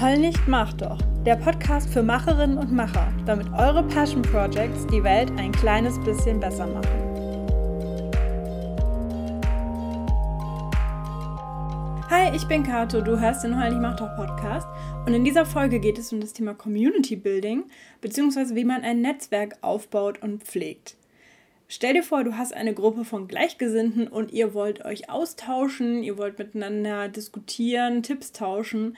Heul nicht, mach doch. Der Podcast für Macherinnen und Macher, damit eure Passion Projects die Welt ein kleines bisschen besser machen. Hi, ich bin Kato, du hörst den Heul nicht, mach doch Podcast und in dieser Folge geht es um das Thema Community Building bzw. wie man ein Netzwerk aufbaut und pflegt. Stell dir vor, du hast eine Gruppe von Gleichgesinnten und ihr wollt euch austauschen, ihr wollt miteinander diskutieren, Tipps tauschen.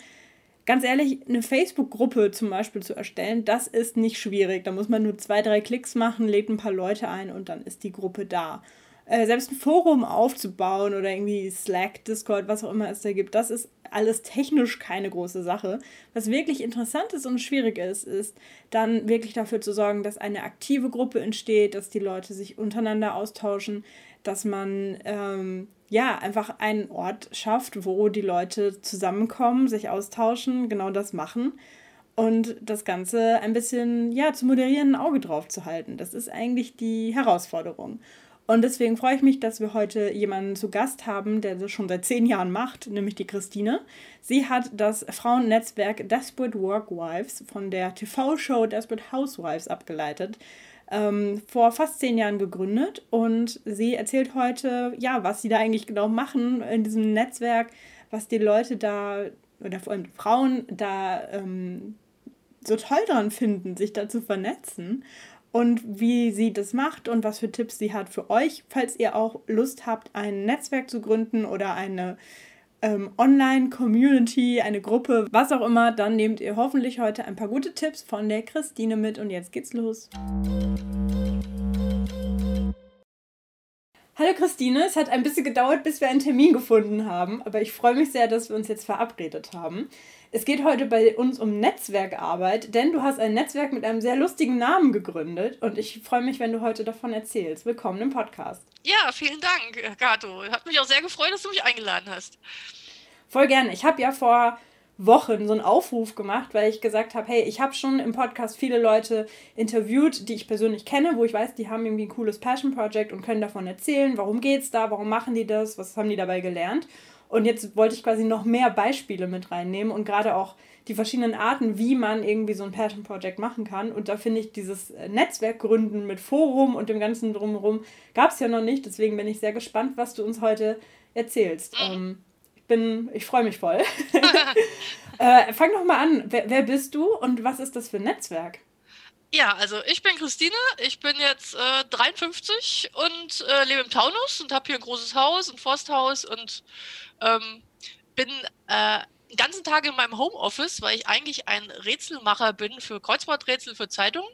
Ganz ehrlich, eine Facebook-Gruppe zum Beispiel zu erstellen, das ist nicht schwierig. Da muss man nur zwei, drei Klicks machen, lädt ein paar Leute ein und dann ist die Gruppe da. Äh, selbst ein Forum aufzubauen oder irgendwie Slack, Discord, was auch immer es da gibt, das ist alles technisch keine große Sache. Was wirklich interessant ist und schwierig ist, ist dann wirklich dafür zu sorgen, dass eine aktive Gruppe entsteht, dass die Leute sich untereinander austauschen, dass man ähm, ja einfach einen Ort schafft, wo die Leute zusammenkommen, sich austauschen, genau das machen und das Ganze ein bisschen ja zu moderieren, ein Auge drauf zu halten. Das ist eigentlich die Herausforderung. Und deswegen freue ich mich, dass wir heute jemanden zu Gast haben, der das schon seit zehn Jahren macht, nämlich die Christine. Sie hat das Frauennetzwerk Desperate Workwives von der TV-Show Desperate Housewives abgeleitet, ähm, vor fast zehn Jahren gegründet. Und sie erzählt heute, ja, was sie da eigentlich genau machen in diesem Netzwerk, was die Leute da, oder vor allem Frauen da ähm, so toll dran finden, sich da zu vernetzen und wie sie das macht und was für Tipps sie hat für euch, falls ihr auch Lust habt, ein Netzwerk zu gründen oder eine ähm, Online-Community, eine Gruppe, was auch immer, dann nehmt ihr hoffentlich heute ein paar gute Tipps von der Christine mit und jetzt geht's los. Hallo Christine, es hat ein bisschen gedauert, bis wir einen Termin gefunden haben, aber ich freue mich sehr, dass wir uns jetzt verabredet haben. Es geht heute bei uns um Netzwerkarbeit, denn du hast ein Netzwerk mit einem sehr lustigen Namen gegründet und ich freue mich, wenn du heute davon erzählst. Willkommen im Podcast. Ja, vielen Dank, Gato. Hat mich auch sehr gefreut, dass du mich eingeladen hast. Voll gerne. Ich habe ja vor Wochen so einen Aufruf gemacht, weil ich gesagt habe, hey, ich habe schon im Podcast viele Leute interviewt, die ich persönlich kenne, wo ich weiß, die haben irgendwie ein cooles Passion Project und können davon erzählen, warum geht's da, warum machen die das, was haben die dabei gelernt. Und jetzt wollte ich quasi noch mehr Beispiele mit reinnehmen und gerade auch die verschiedenen Arten, wie man irgendwie so ein Passion Project machen kann. Und da finde ich dieses Netzwerk gründen mit Forum und dem ganzen drumherum gab es ja noch nicht. Deswegen bin ich sehr gespannt, was du uns heute erzählst. Mhm. Ähm, bin, ich freue mich voll. äh, fang doch mal an. Wer, wer bist du und was ist das für ein Netzwerk? Ja, also ich bin Christine, ich bin jetzt äh, 53 und äh, lebe im Taunus und habe hier ein großes Haus, ein Forsthaus und ähm, bin äh, den ganzen Tag in meinem Homeoffice, weil ich eigentlich ein Rätselmacher bin für Kreuzworträtsel für Zeitungen.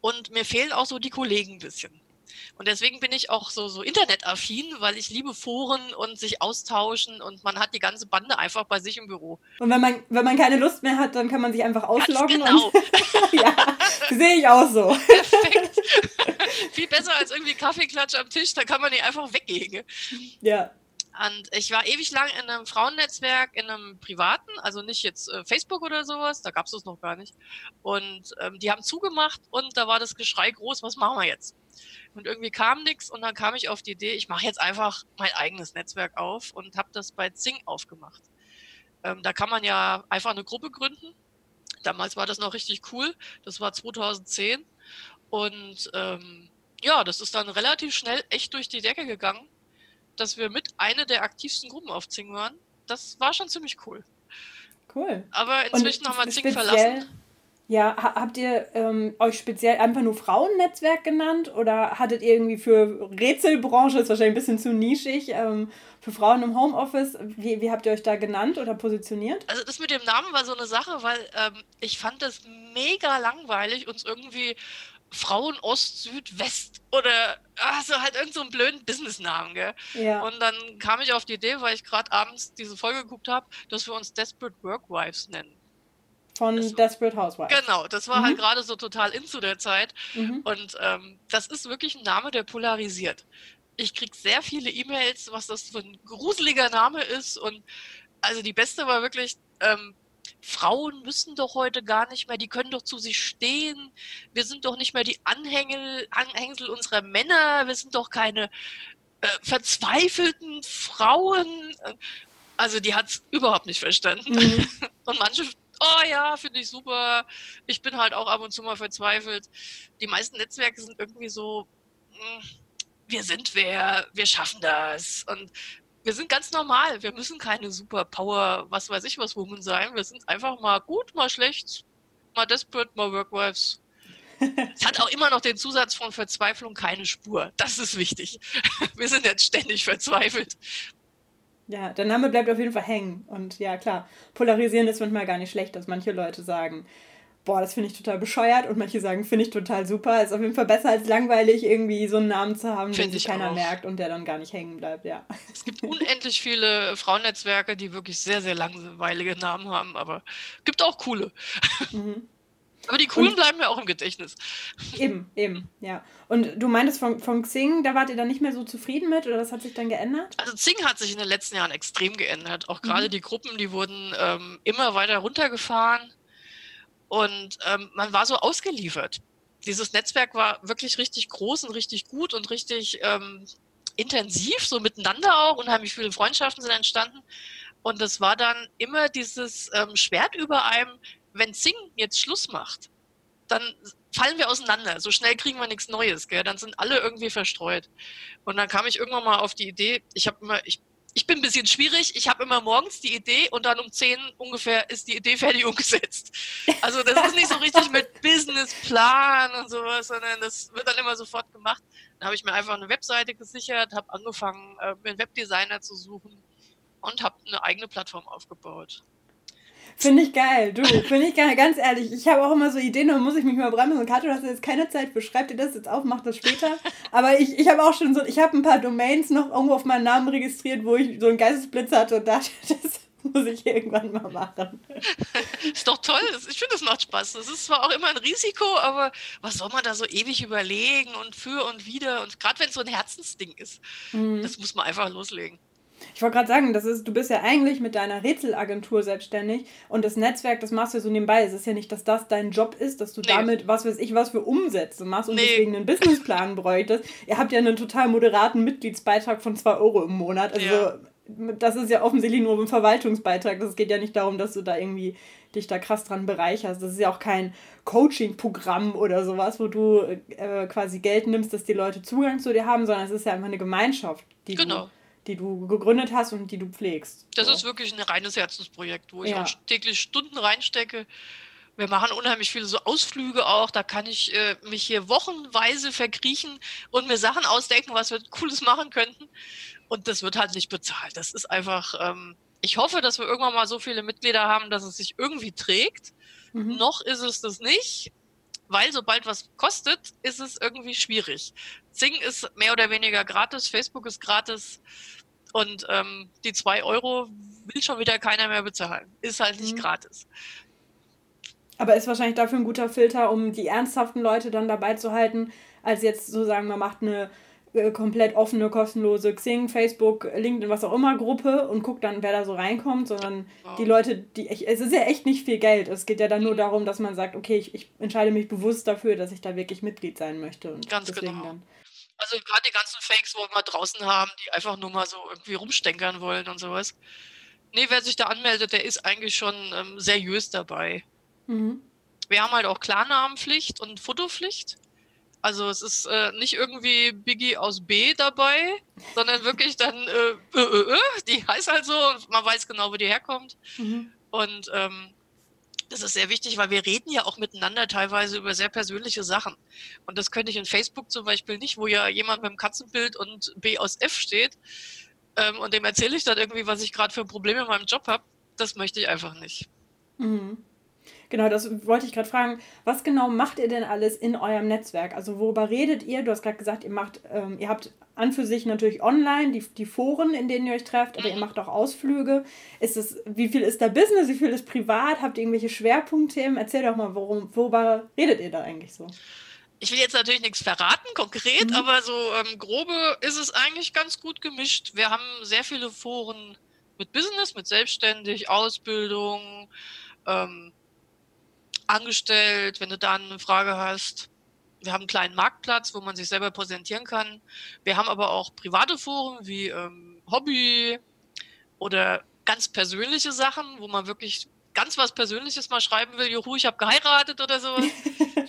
Und mir fehlen auch so die Kollegen ein bisschen. Und deswegen bin ich auch so, so internetaffin, weil ich liebe Foren und sich austauschen und man hat die ganze Bande einfach bei sich im Büro. Und wenn man, wenn man keine Lust mehr hat, dann kann man sich einfach ausloggen. Ganz genau. Und ja, sehe ich auch so. Perfekt. Viel besser als irgendwie Kaffeeklatsch am Tisch, da kann man die einfach weggehen. Ja. Und ich war ewig lang in einem Frauennetzwerk, in einem privaten, also nicht jetzt äh, Facebook oder sowas, da gab es das noch gar nicht. Und ähm, die haben zugemacht und da war das Geschrei groß, was machen wir jetzt? Und irgendwie kam nichts und dann kam ich auf die Idee, ich mache jetzt einfach mein eigenes Netzwerk auf und habe das bei Zing aufgemacht. Ähm, da kann man ja einfach eine Gruppe gründen. Damals war das noch richtig cool. Das war 2010. Und ähm, ja, das ist dann relativ schnell echt durch die Decke gegangen dass wir mit einer der aktivsten Gruppen auf Zing waren. Das war schon ziemlich cool. Cool. Aber inzwischen haben wir Zing verlassen. Ja, habt ihr ähm, euch speziell einfach nur Frauennetzwerk genannt oder hattet ihr irgendwie für Rätselbranche, ist wahrscheinlich ein bisschen zu nischig, ähm, für Frauen im Homeoffice, wie, wie habt ihr euch da genannt oder positioniert? Also das mit dem Namen war so eine Sache, weil ähm, ich fand das mega langweilig, uns irgendwie Frauen Ost, Süd, West oder also halt irgendeinen so blöden Businessnamen, gell? Ja. Und dann kam ich auf die Idee, weil ich gerade abends diese Folge geguckt habe, dass wir uns Desperate Workwives nennen. Von das, Desperate Housewives. Genau, das war halt mhm. halt gerade so total in zu der Zeit. Mhm. Und ähm, das ist wirklich ein Name, der polarisiert. Ich kriege sehr viele E-Mails, was das für ein gruseliger Name ist. Und also die beste war wirklich, ähm, Frauen müssen doch heute gar nicht mehr, die können doch zu sich stehen. Wir sind doch nicht mehr die Anhängel, Anhängsel unserer Männer. Wir sind doch keine äh, verzweifelten Frauen. Also die hat es überhaupt nicht verstanden. Mhm. Und manche, oh ja, finde ich super. Ich bin halt auch ab und zu mal verzweifelt. Die meisten Netzwerke sind irgendwie so, hm, wir sind wer, wir schaffen das. Und wir sind ganz normal. Wir müssen keine Superpower, was weiß ich was, Woman sein. Wir sind einfach mal gut, mal schlecht, mal desperate, mal workwives. es hat auch immer noch den Zusatz von Verzweiflung keine Spur. Das ist wichtig. Wir sind jetzt ständig verzweifelt. Ja, der Name bleibt auf jeden Fall hängen. Und ja, klar, polarisieren ist manchmal gar nicht schlecht, dass manche Leute sagen, boah, das finde ich total bescheuert und manche sagen, finde ich total super. Ist auf jeden Fall besser als langweilig, irgendwie so einen Namen zu haben, den sich keiner auch. merkt und der dann gar nicht hängen bleibt, ja. Es gibt unendlich viele Frauennetzwerke, die wirklich sehr, sehr langweilige Namen haben, aber gibt auch coole. Mhm. Aber die coolen und, bleiben mir auch im Gedächtnis. Eben, eben, ja. Und du meintest von, von Xing, da wart ihr dann nicht mehr so zufrieden mit oder das hat sich dann geändert? Also Xing hat sich in den letzten Jahren extrem geändert. Auch gerade mhm. die Gruppen, die wurden ähm, immer weiter runtergefahren. Und ähm, man war so ausgeliefert. Dieses Netzwerk war wirklich richtig groß und richtig gut und richtig ähm, intensiv, so miteinander auch. Unheimlich viele Freundschaften sind entstanden. Und es war dann immer dieses ähm, Schwert über einem, wenn Sing jetzt Schluss macht, dann fallen wir auseinander. So schnell kriegen wir nichts Neues, gell? Dann sind alle irgendwie verstreut. Und dann kam ich irgendwann mal auf die Idee, ich habe immer, ich ich bin ein bisschen schwierig. Ich habe immer morgens die Idee und dann um 10 ungefähr ist die Idee fertig umgesetzt. Also das ist nicht so richtig mit Businessplan und sowas, sondern das wird dann immer sofort gemacht. Dann habe ich mir einfach eine Webseite gesichert, habe angefangen, äh, mir einen Webdesigner zu suchen und habe eine eigene Plattform aufgebaut. Finde ich geil, du, finde ich geil, ganz ehrlich. Ich habe auch immer so Ideen, da muss ich mich mal bremsen. Und Kato, du hast jetzt keine Zeit für, schreib dir das jetzt auf, mach das später. Aber ich, ich habe auch schon so, ich habe ein paar Domains noch irgendwo auf meinen Namen registriert, wo ich so einen Geistesblitz hatte und dachte, das muss ich irgendwann mal machen. Ist doch toll, ich finde, das macht Spaß. Das ist zwar auch immer ein Risiko, aber was soll man da so ewig überlegen und für und wieder? Und gerade wenn es so ein Herzensding ist, mhm. das muss man einfach loslegen. Ich wollte gerade sagen, das ist, du bist ja eigentlich mit deiner Rätselagentur selbstständig und das Netzwerk, das machst du ja so nebenbei. Es ist ja nicht, dass das dein Job ist, dass du nee. damit, was weiß ich, was für Umsätze machst und nee. deswegen einen Businessplan bräuchtest. Ihr habt ja einen total moderaten Mitgliedsbeitrag von 2 Euro im Monat. Also ja. das ist ja offensichtlich nur ein Verwaltungsbeitrag. Das geht ja nicht darum, dass du da irgendwie dich da krass dran bereicherst. Das ist ja auch kein Coaching-Programm oder sowas, wo du äh, quasi Geld nimmst, dass die Leute Zugang zu dir haben, sondern es ist ja einfach eine Gemeinschaft, die genau. du die du gegründet hast und die du pflegst. Das so. ist wirklich ein reines Herzensprojekt, wo ich ja. auch täglich Stunden reinstecke. Wir machen unheimlich viele so Ausflüge auch. Da kann ich äh, mich hier wochenweise verkriechen und mir Sachen ausdenken, was wir Cooles machen könnten. Und das wird halt nicht bezahlt. Das ist einfach, ähm, ich hoffe, dass wir irgendwann mal so viele Mitglieder haben, dass es sich irgendwie trägt. Mhm. Noch ist es das nicht, weil sobald was kostet, ist es irgendwie schwierig. Zing ist mehr oder weniger gratis, Facebook ist gratis und ähm, die zwei Euro will schon wieder keiner mehr bezahlen. Ist halt nicht mhm. gratis. Aber ist wahrscheinlich dafür ein guter Filter, um die ernsthaften Leute dann dabei zu halten, als jetzt so sagen, man macht eine äh, komplett offene, kostenlose Xing, Facebook, LinkedIn, was auch immer Gruppe und guckt dann, wer da so reinkommt, sondern ja. die Leute, die es ist ja echt nicht viel Geld. Es geht ja dann nur darum, dass man sagt, okay, ich, ich entscheide mich bewusst dafür, dass ich da wirklich Mitglied sein möchte. Und Ganz genau. Dann also gerade die ganzen Fakes, wo wir draußen haben, die einfach nur mal so irgendwie rumstenkern wollen und sowas. Nee, wer sich da anmeldet, der ist eigentlich schon ähm, seriös dabei. Mhm. Wir haben halt auch Klarnamenpflicht und Fotopflicht. Also es ist äh, nicht irgendwie Biggie aus B dabei, sondern wirklich dann äh, äh, äh, äh die heißt halt so man weiß genau, wo die herkommt. Mhm. Und ähm, das ist sehr wichtig, weil wir reden ja auch miteinander teilweise über sehr persönliche Sachen. Und das könnte ich in Facebook zum Beispiel nicht, wo ja jemand mit dem Katzenbild und B aus F steht. Ähm, und dem erzähle ich dann irgendwie, was ich gerade für Probleme in meinem Job habe. Das möchte ich einfach nicht. Mhm. Genau, das wollte ich gerade fragen. Was genau macht ihr denn alles in eurem Netzwerk? Also worüber redet ihr? Du hast gerade gesagt, ihr macht, ähm, ihr habt an für sich natürlich online die, die Foren, in denen ihr euch trefft, aber ihr mhm. macht auch Ausflüge. Ist es, wie viel ist da Business, wie viel ist privat? Habt ihr irgendwelche Schwerpunktthemen? Erzähl doch mal, worum, worüber redet ihr da eigentlich so? Ich will jetzt natürlich nichts verraten, konkret, mhm. aber so ähm, grobe ist es eigentlich ganz gut gemischt. Wir haben sehr viele Foren mit Business, mit Selbstständig, Ausbildung, ähm, angestellt, wenn du da eine Frage hast. Wir haben einen kleinen Marktplatz, wo man sich selber präsentieren kann. Wir haben aber auch private Foren wie ähm, Hobby oder ganz persönliche Sachen, wo man wirklich ganz was Persönliches mal schreiben will, juhu, ich habe geheiratet oder sowas.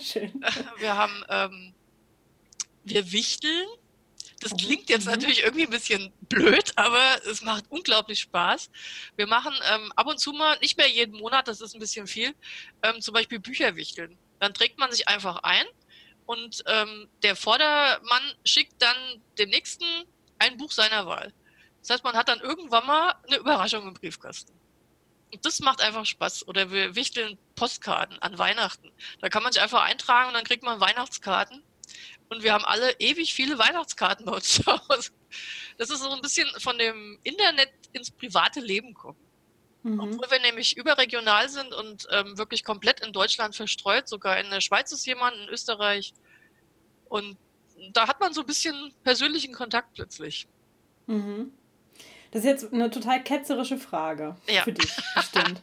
Schön. Wir haben, ähm, wir wichteln. Das klingt jetzt mhm. natürlich irgendwie ein bisschen blöd, aber es macht unglaublich Spaß. Wir machen ähm, ab und zu mal, nicht mehr jeden Monat, das ist ein bisschen viel, ähm, zum Beispiel Bücher wichteln. Dann trägt man sich einfach ein und ähm, der Vordermann schickt dann dem Nächsten ein Buch seiner Wahl. Das heißt, man hat dann irgendwann mal eine Überraschung im Briefkasten. Und das macht einfach Spaß. Oder wir wichteln Postkarten an Weihnachten. Da kann man sich einfach eintragen und dann kriegt man Weihnachtskarten. Und wir haben alle ewig viele Weihnachtskarten bei uns zu Hause. Das ist so ein bisschen von dem Internet ins private Leben kommen. Mhm. Obwohl wir nämlich überregional sind und ähm, wirklich komplett in Deutschland verstreut. Sogar in der Schweiz ist jemand, in Österreich. Und da hat man so ein bisschen persönlichen Kontakt plötzlich. Mhm. Das ist jetzt eine total ketzerische Frage ja. für dich, bestimmt.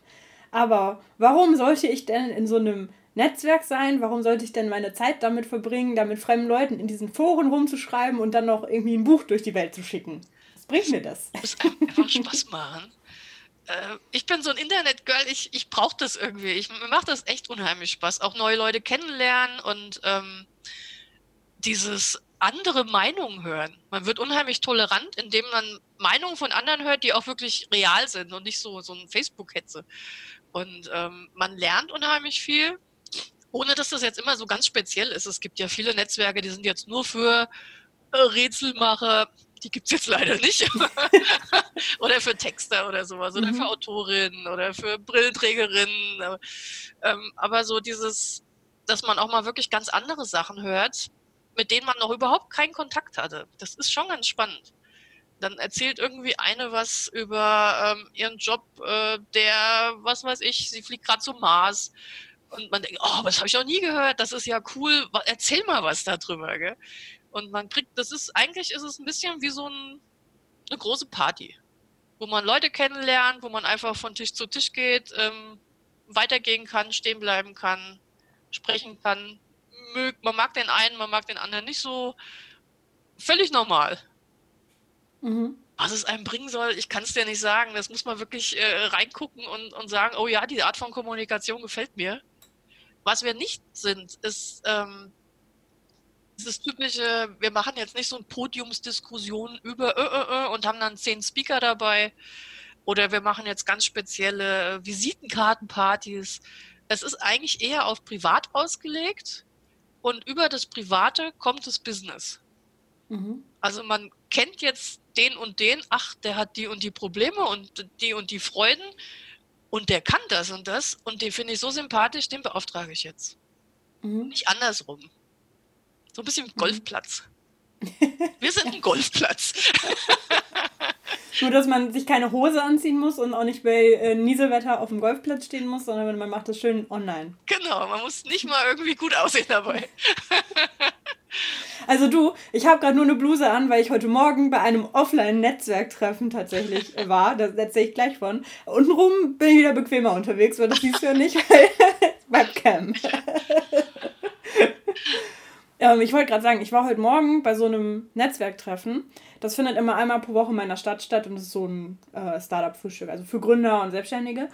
Aber warum sollte ich denn in so einem Netzwerk sein? Warum sollte ich denn meine Zeit damit verbringen, da mit fremden Leuten in diesen Foren rumzuschreiben und dann noch irgendwie ein Buch durch die Welt zu schicken? Was bringt mir das? Das kann einfach Spaß machen. Äh, ich bin so ein Internet-Girl, ich, ich brauche das irgendwie. Ich, mir macht das echt unheimlich Spaß. Auch neue Leute kennenlernen und ähm, dieses andere Meinungen hören. Man wird unheimlich tolerant, indem man Meinungen von anderen hört, die auch wirklich real sind und nicht so, so ein Facebook-Hetze. Und ähm, man lernt unheimlich viel, ohne dass das jetzt immer so ganz speziell ist. Es gibt ja viele Netzwerke, die sind jetzt nur für äh, Rätselmacher. Die gibt es jetzt leider nicht. oder für Texter oder sowas. Oder mhm. für Autorinnen oder für Brillenträgerinnen. Aber, ähm, aber so dieses, dass man auch mal wirklich ganz andere Sachen hört, mit denen man noch überhaupt keinen Kontakt hatte. Das ist schon ganz spannend. Dann erzählt irgendwie eine was über ähm, ihren Job, äh, der, was weiß ich, sie fliegt gerade zum Mars. Und man denkt, oh, das habe ich noch nie gehört, das ist ja cool, erzähl mal was darüber. Gell? Und man kriegt, das ist, eigentlich ist es ein bisschen wie so ein, eine große Party, wo man Leute kennenlernt, wo man einfach von Tisch zu Tisch geht, ähm, weitergehen kann, stehen bleiben kann, sprechen kann, man mag den einen, man mag den anderen nicht so. Völlig normal. Mhm. Was es einem bringen soll, ich kann es dir nicht sagen. Das muss man wirklich äh, reingucken und, und sagen, oh ja, die Art von Kommunikation gefällt mir. Was wir nicht sind, ist ähm, dieses typische, wir machen jetzt nicht so eine Podiumsdiskussion über äh, äh, äh, und haben dann zehn Speaker dabei. Oder wir machen jetzt ganz spezielle Visitenkartenpartys. Es ist eigentlich eher auf privat ausgelegt und über das Private kommt das Business. Mhm. Also man kennt jetzt den und den, ach, der hat die und die Probleme und die und die Freuden und der kann das und das und den finde ich so sympathisch, den beauftrage ich jetzt. Mhm. Nicht andersrum. So ein bisschen mhm. Golfplatz. Wir sind ein Golfplatz. Nur, dass man sich keine Hose anziehen muss und auch nicht bei äh, Nieselwetter auf dem Golfplatz stehen muss, sondern man macht das schön online. Genau, man muss nicht mal irgendwie gut aussehen dabei. Also du, ich habe gerade nur eine Bluse an, weil ich heute Morgen bei einem Offline-Netzwerktreffen tatsächlich war. Da erzähle ich gleich von. Untenrum bin ich wieder bequemer unterwegs, weil das siehst du ja nicht, weil Webcam. Ähm, ich wollte gerade sagen, ich war heute Morgen bei so einem Netzwerktreffen das findet immer einmal pro Woche in meiner Stadt statt und das ist so ein äh, Startup-Frühstück, also für Gründer und Selbstständige.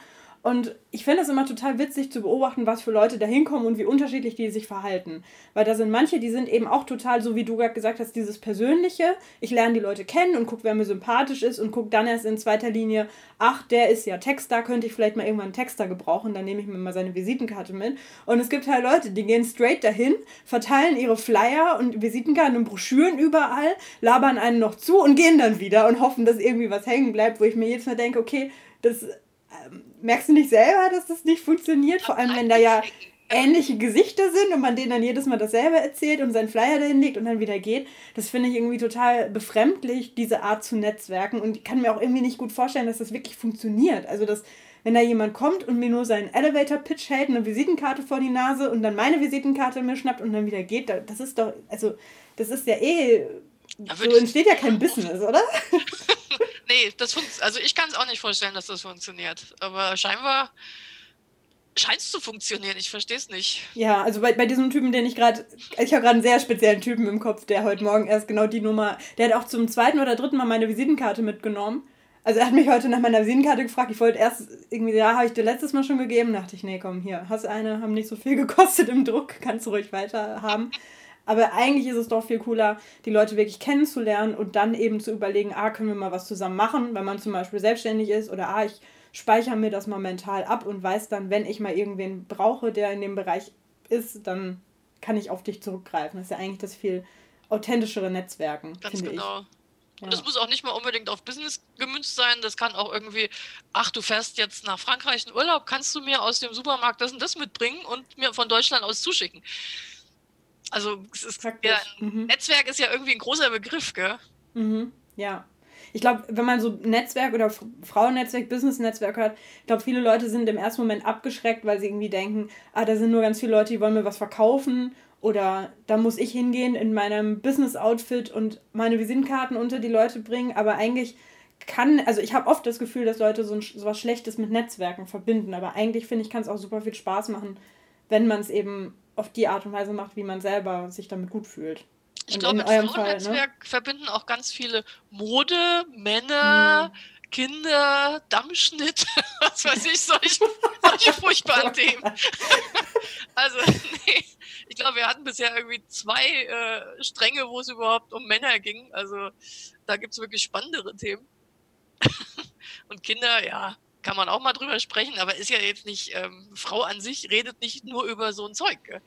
Und ich finde es immer total witzig zu beobachten, was für Leute da hinkommen und wie unterschiedlich die sich verhalten. Weil da sind manche, die sind eben auch total, so wie du gerade gesagt hast, dieses Persönliche. Ich lerne die Leute kennen und gucke, wer mir sympathisch ist und gucke dann erst in zweiter Linie, ach, der ist ja Texter, könnte ich vielleicht mal irgendwann einen Texter gebrauchen, dann nehme ich mir mal seine Visitenkarte mit. Und es gibt halt Leute, die gehen straight dahin, verteilen ihre Flyer und Visitenkarten und Broschüren überall, labern einen noch zu und gehen dann wieder und hoffen, dass irgendwie was hängen bleibt, wo ich mir jetzt Mal denke, okay, das ähm, merkst du nicht selber, dass das nicht funktioniert? Vor allem, wenn da ja ähnliche Gesichter sind und man denen dann jedes Mal dasselbe erzählt und seinen Flyer dahin legt und dann wieder geht. Das finde ich irgendwie total befremdlich, diese Art zu netzwerken. Und ich kann mir auch irgendwie nicht gut vorstellen, dass das wirklich funktioniert. Also, dass, wenn da jemand kommt und mir nur seinen Elevator-Pitch hält, eine Visitenkarte vor die Nase und dann meine Visitenkarte mir schnappt und dann wieder geht, das ist doch, also, das ist ja eh, so entsteht ja kein Business, oder? nee, das funktioniert. Also ich kann es auch nicht vorstellen, dass das funktioniert. Aber scheinbar scheint es zu funktionieren. Ich verstehe es nicht. Ja, also bei, bei diesem Typen, den ich gerade, ich habe gerade einen sehr speziellen Typen im Kopf, der heute Morgen erst genau die Nummer, der hat auch zum zweiten oder dritten Mal meine Visitenkarte mitgenommen. Also er hat mich heute nach meiner Visitenkarte gefragt. Ich wollte erst irgendwie, ja, habe ich dir letztes Mal schon gegeben. Da dachte ich, nee, komm, hier, hast eine, haben nicht so viel gekostet im Druck, kannst du ruhig weiter haben. Aber eigentlich ist es doch viel cooler, die Leute wirklich kennenzulernen und dann eben zu überlegen, ah, können wir mal was zusammen machen, wenn man zum Beispiel selbstständig ist oder ah, ich speichere mir das mal mental ab und weiß dann, wenn ich mal irgendwen brauche, der in dem Bereich ist, dann kann ich auf dich zurückgreifen. Das ist ja eigentlich das viel authentischere Netzwerken. Ganz genau. Ich. Und das muss auch nicht mal unbedingt auf Business gemünzt sein. Das kann auch irgendwie, ach, du fährst jetzt nach Frankreich in Urlaub, kannst du mir aus dem Supermarkt das und das mitbringen und mir von Deutschland aus zuschicken. Also es ist ja, mhm. Netzwerk ist ja irgendwie ein großer Begriff, gell? Mhm. Ja. Ich glaube, wenn man so Netzwerk oder Frauennetzwerk, Business-Netzwerk hört, ich glaube, viele Leute sind im ersten Moment abgeschreckt, weil sie irgendwie denken, ah, da sind nur ganz viele Leute, die wollen mir was verkaufen oder da muss ich hingehen in meinem Business-Outfit und meine Visitenkarten unter die Leute bringen. Aber eigentlich kann, also ich habe oft das Gefühl, dass Leute so, ein, so was Schlechtes mit Netzwerken verbinden. Aber eigentlich finde ich, kann es auch super viel Spaß machen, wenn man es eben auf die Art und Weise macht, wie man selber sich damit gut fühlt. Ich glaube, mit Frauennetzwerk ne? verbinden auch ganz viele Mode, Männer, hm. Kinder, Dammschnitt, was weiß ich, solche, solche furchtbaren Themen. also, nee, ich glaube, wir hatten bisher irgendwie zwei äh, Stränge, wo es überhaupt um Männer ging. Also, da gibt es wirklich spannendere Themen. Und Kinder, ja, kann man auch mal drüber sprechen, aber ist ja jetzt nicht, ähm, Frau an sich redet nicht nur über so ein Zeug, gell?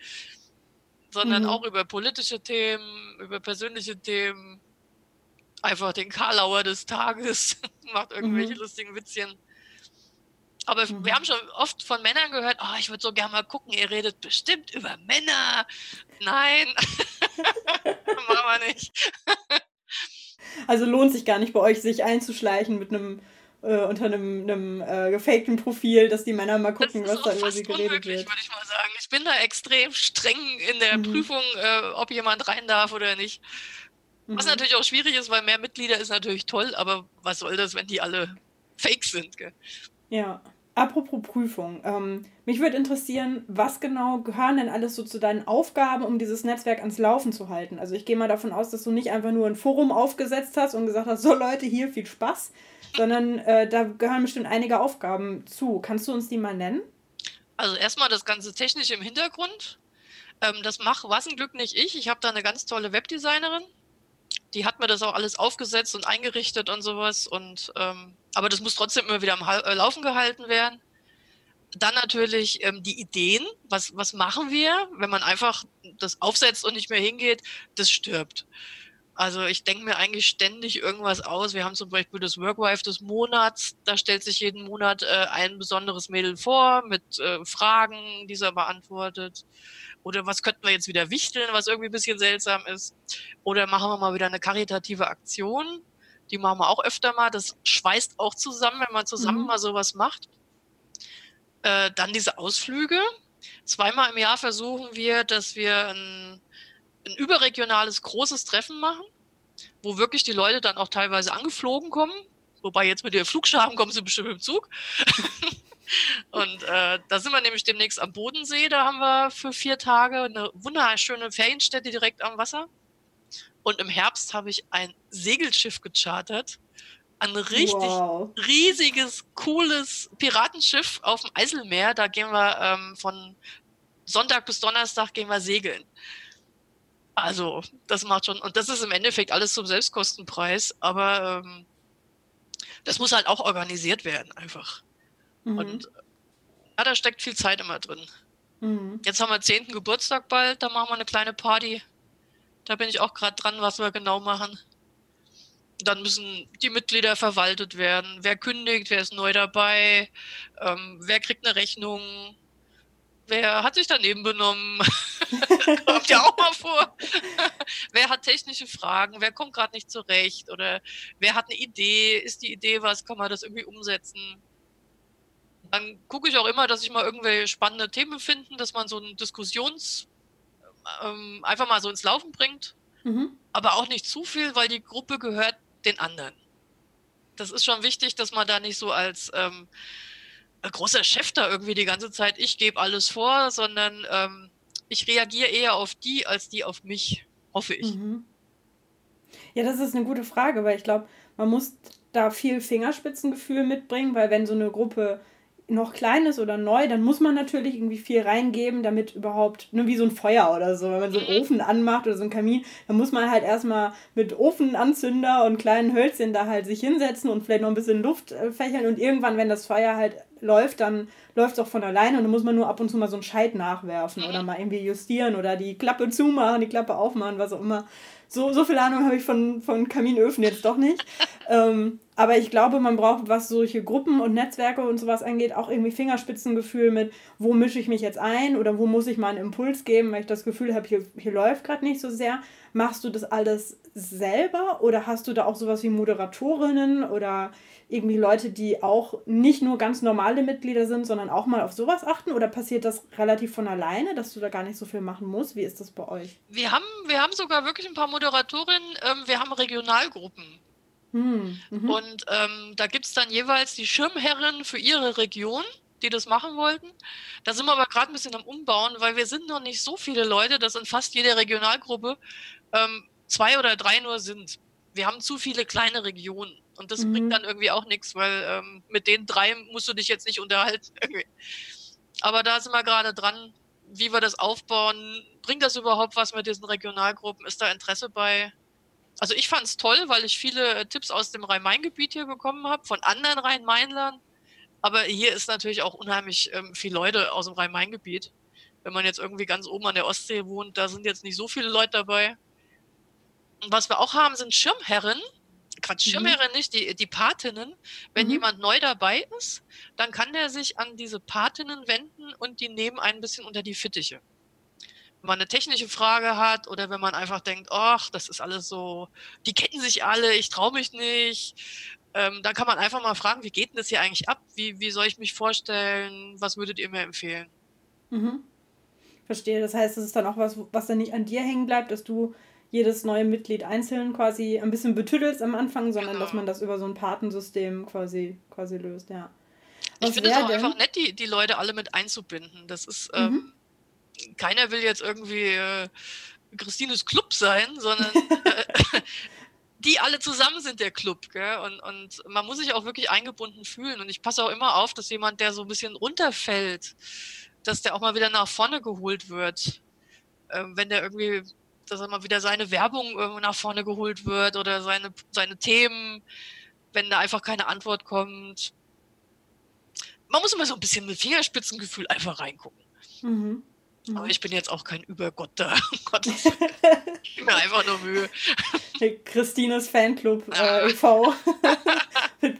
sondern mhm. auch über politische Themen, über persönliche Themen, einfach den Karlauer des Tages, macht irgendwelche mhm. lustigen Witzchen. Aber mhm. wir haben schon oft von Männern gehört, oh, ich würde so gerne mal gucken, ihr redet bestimmt über Männer. Nein, machen wir nicht. also lohnt sich gar nicht bei euch, sich einzuschleichen mit einem äh, unter einem, einem äh, gefakten Profil, dass die Männer mal gucken, was da über sie geredet wird. würde ich mal sagen. Ich bin da extrem streng in der mhm. Prüfung, äh, ob jemand rein darf oder nicht. Was mhm. natürlich auch schwierig ist, weil mehr Mitglieder ist natürlich toll, aber was soll das, wenn die alle fake sind? Gell? Ja. Apropos Prüfung, ähm, mich würde interessieren, was genau gehören denn alles so zu deinen Aufgaben, um dieses Netzwerk ans Laufen zu halten? Also ich gehe mal davon aus, dass du nicht einfach nur ein Forum aufgesetzt hast und gesagt hast, so Leute, hier viel Spaß, sondern äh, da gehören bestimmt einige Aufgaben zu. Kannst du uns die mal nennen? Also erstmal das ganze Technische im Hintergrund. Ähm, das mache was ein Glück nicht ich. Ich habe da eine ganz tolle Webdesignerin. Die hat mir das auch alles aufgesetzt und eingerichtet und sowas. Und ähm, aber das muss trotzdem immer wieder am äh, Laufen gehalten werden. Dann natürlich ähm, die Ideen. Was, was machen wir, wenn man einfach das aufsetzt und nicht mehr hingeht? Das stirbt. Also ich denke mir eigentlich ständig irgendwas aus. Wir haben zum Beispiel das Workwife des Monats. Da stellt sich jeden Monat äh, ein besonderes Mädel vor mit äh, Fragen, die sie beantwortet. Oder was könnten wir jetzt wieder wichteln, was irgendwie ein bisschen seltsam ist. Oder machen wir mal wieder eine karitative Aktion. Die machen wir auch öfter mal. Das schweißt auch zusammen, wenn man zusammen mhm. mal sowas macht. Äh, dann diese Ausflüge. Zweimal im Jahr versuchen wir, dass wir ein ein überregionales großes Treffen machen, wo wirklich die Leute dann auch teilweise angeflogen kommen. Wobei jetzt mit der Flugscham kommen sie bestimmt im Zug. und äh, da sind wir nämlich demnächst am Bodensee. Da haben wir für vier Tage eine wunderschöne Ferienstätte direkt am Wasser. Und im Herbst habe ich ein Segelschiff gechartert. Ein richtig wow. riesiges, cooles Piratenschiff auf dem Eiselmeer. Da gehen wir ähm, von Sonntag bis Donnerstag gehen wir segeln. Also, das macht schon, und das ist im Endeffekt alles zum Selbstkostenpreis, aber ähm, das muss halt auch organisiert werden, einfach. Mhm. Und ja, da steckt viel Zeit immer drin. Mhm. Jetzt haben wir 10. Geburtstag bald, da machen wir eine kleine Party. Da bin ich auch gerade dran, was wir genau machen. Dann müssen die Mitglieder verwaltet werden. Wer kündigt, wer ist neu dabei, ähm, wer kriegt eine Rechnung, wer hat sich daneben benommen? kommt ja auch mal vor. wer hat technische Fragen? Wer kommt gerade nicht zurecht? Oder wer hat eine Idee? Ist die Idee was? Kann man das irgendwie umsetzen? Dann gucke ich auch immer, dass ich mal irgendwelche spannende Themen finden, dass man so ein Diskussions ähm, einfach mal so ins Laufen bringt. Mhm. Aber auch nicht zu viel, weil die Gruppe gehört den anderen. Das ist schon wichtig, dass man da nicht so als ähm, großer Chef da irgendwie die ganze Zeit, ich gebe alles vor, sondern ähm, ich reagiere eher auf die als die auf mich, hoffe ich. Mhm. Ja, das ist eine gute Frage, weil ich glaube, man muss da viel Fingerspitzengefühl mitbringen, weil wenn so eine Gruppe noch klein ist oder neu, dann muss man natürlich irgendwie viel reingeben, damit überhaupt, ne, wie so ein Feuer oder so, wenn man so einen mhm. Ofen anmacht oder so einen Kamin, dann muss man halt erstmal mit Ofenanzünder und kleinen Hölzchen da halt sich hinsetzen und vielleicht noch ein bisschen Luft äh, fächeln und irgendwann, wenn das Feuer halt läuft, dann läuft es auch von alleine und dann muss man nur ab und zu mal so einen Scheit nachwerfen oder mhm. mal irgendwie justieren oder die Klappe zumachen, die Klappe aufmachen, was auch immer. So, so viel Ahnung habe ich von, von Kaminöfen jetzt doch nicht. ähm, aber ich glaube, man braucht, was solche Gruppen und Netzwerke und sowas angeht, auch irgendwie Fingerspitzengefühl mit, wo mische ich mich jetzt ein oder wo muss ich mal einen Impuls geben, weil ich das Gefühl habe, hier, hier läuft gerade nicht so sehr. Machst du das alles selber oder hast du da auch sowas wie Moderatorinnen oder irgendwie Leute, die auch nicht nur ganz normale Mitglieder sind, sondern auch mal auf sowas achten? Oder passiert das relativ von alleine, dass du da gar nicht so viel machen musst? Wie ist das bei euch? Wir haben, wir haben sogar wirklich ein paar Moderatorinnen. Ähm, wir haben Regionalgruppen. Hm, mhm. Und ähm, da gibt es dann jeweils die Schirmherren für ihre Region die das machen wollten. Da sind wir aber gerade ein bisschen am Umbauen, weil wir sind noch nicht so viele Leute, dass in fast jeder Regionalgruppe ähm, zwei oder drei nur sind. Wir haben zu viele kleine Regionen. Und das mhm. bringt dann irgendwie auch nichts, weil ähm, mit den drei musst du dich jetzt nicht unterhalten. Aber da sind wir gerade dran, wie wir das aufbauen. Bringt das überhaupt was mit diesen Regionalgruppen? Ist da Interesse bei? Also ich fand es toll, weil ich viele äh, Tipps aus dem Rhein-Main-Gebiet hier bekommen habe, von anderen Rhein-Mainlern. Aber hier ist natürlich auch unheimlich ähm, viele Leute aus dem Rhein-Main-Gebiet. Wenn man jetzt irgendwie ganz oben an der Ostsee wohnt, da sind jetzt nicht so viele Leute dabei. Und was wir auch haben, sind Schirmherren. Quatsch, mhm. Schirmherren nicht, die, die Patinnen. Wenn mhm. jemand neu dabei ist, dann kann der sich an diese Patinnen wenden und die nehmen ein bisschen unter die Fittiche. Wenn man eine technische Frage hat oder wenn man einfach denkt, ach, das ist alles so, die kennen sich alle, ich traue mich nicht, ähm, dann kann man einfach mal fragen, wie geht denn das hier eigentlich ab? Wie, wie soll ich mich vorstellen? Was würdet ihr mir empfehlen? Mhm. Verstehe. Das heißt, das ist dann auch was, was dann nicht an dir hängen bleibt, dass du jedes neue Mitglied einzeln quasi ein bisschen betüdelst am Anfang, sondern genau. dass man das über so ein Patensystem quasi, quasi löst, ja. Was ich finde es auch denn? einfach nett, die, die Leute alle mit einzubinden. Das ist, ähm, mhm. keiner will jetzt irgendwie äh, Christines Club sein, sondern äh, die alle zusammen sind der Club, gell? Und, und man muss sich auch wirklich eingebunden fühlen. Und ich passe auch immer auf, dass jemand, der so ein bisschen runterfällt, dass der auch mal wieder nach vorne geholt wird. Ähm, wenn der irgendwie dass er mal wieder seine Werbung irgendwo nach vorne geholt wird oder seine, seine Themen, wenn da einfach keine Antwort kommt. Man muss immer so ein bisschen mit Fingerspitzengefühl einfach reingucken. Mhm. Mhm. Aber ich bin jetzt auch kein Übergott da. Ich gebe mir einfach nur Mühe. Christines Fanclub äh, e.V.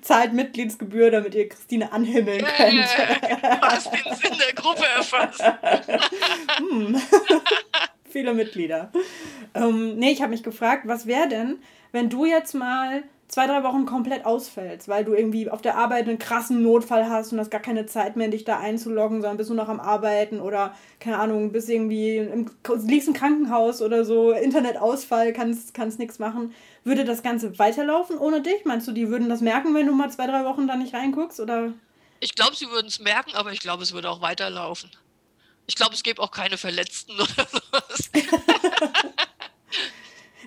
Zahlt Mitgliedsgebühr, damit ihr Christine anhimmeln könnt. du hast den Sinn der Gruppe erfasst. hm viele Mitglieder. Ähm, nee, ich habe mich gefragt, was wäre denn, wenn du jetzt mal zwei, drei Wochen komplett ausfällst, weil du irgendwie auf der Arbeit einen krassen Notfall hast und hast gar keine Zeit mehr, dich da einzuloggen, sondern bist nur noch am Arbeiten oder, keine Ahnung, bist irgendwie im, liegst im Krankenhaus oder so, Internetausfall, kannst, kannst nichts machen. Würde das Ganze weiterlaufen ohne dich? Meinst du, die würden das merken, wenn du mal zwei, drei Wochen da nicht reinguckst? Oder? Ich glaube, sie würden es merken, aber ich glaube, es würde auch weiterlaufen. Ich glaube, es gäbe auch keine Verletzten oder sowas.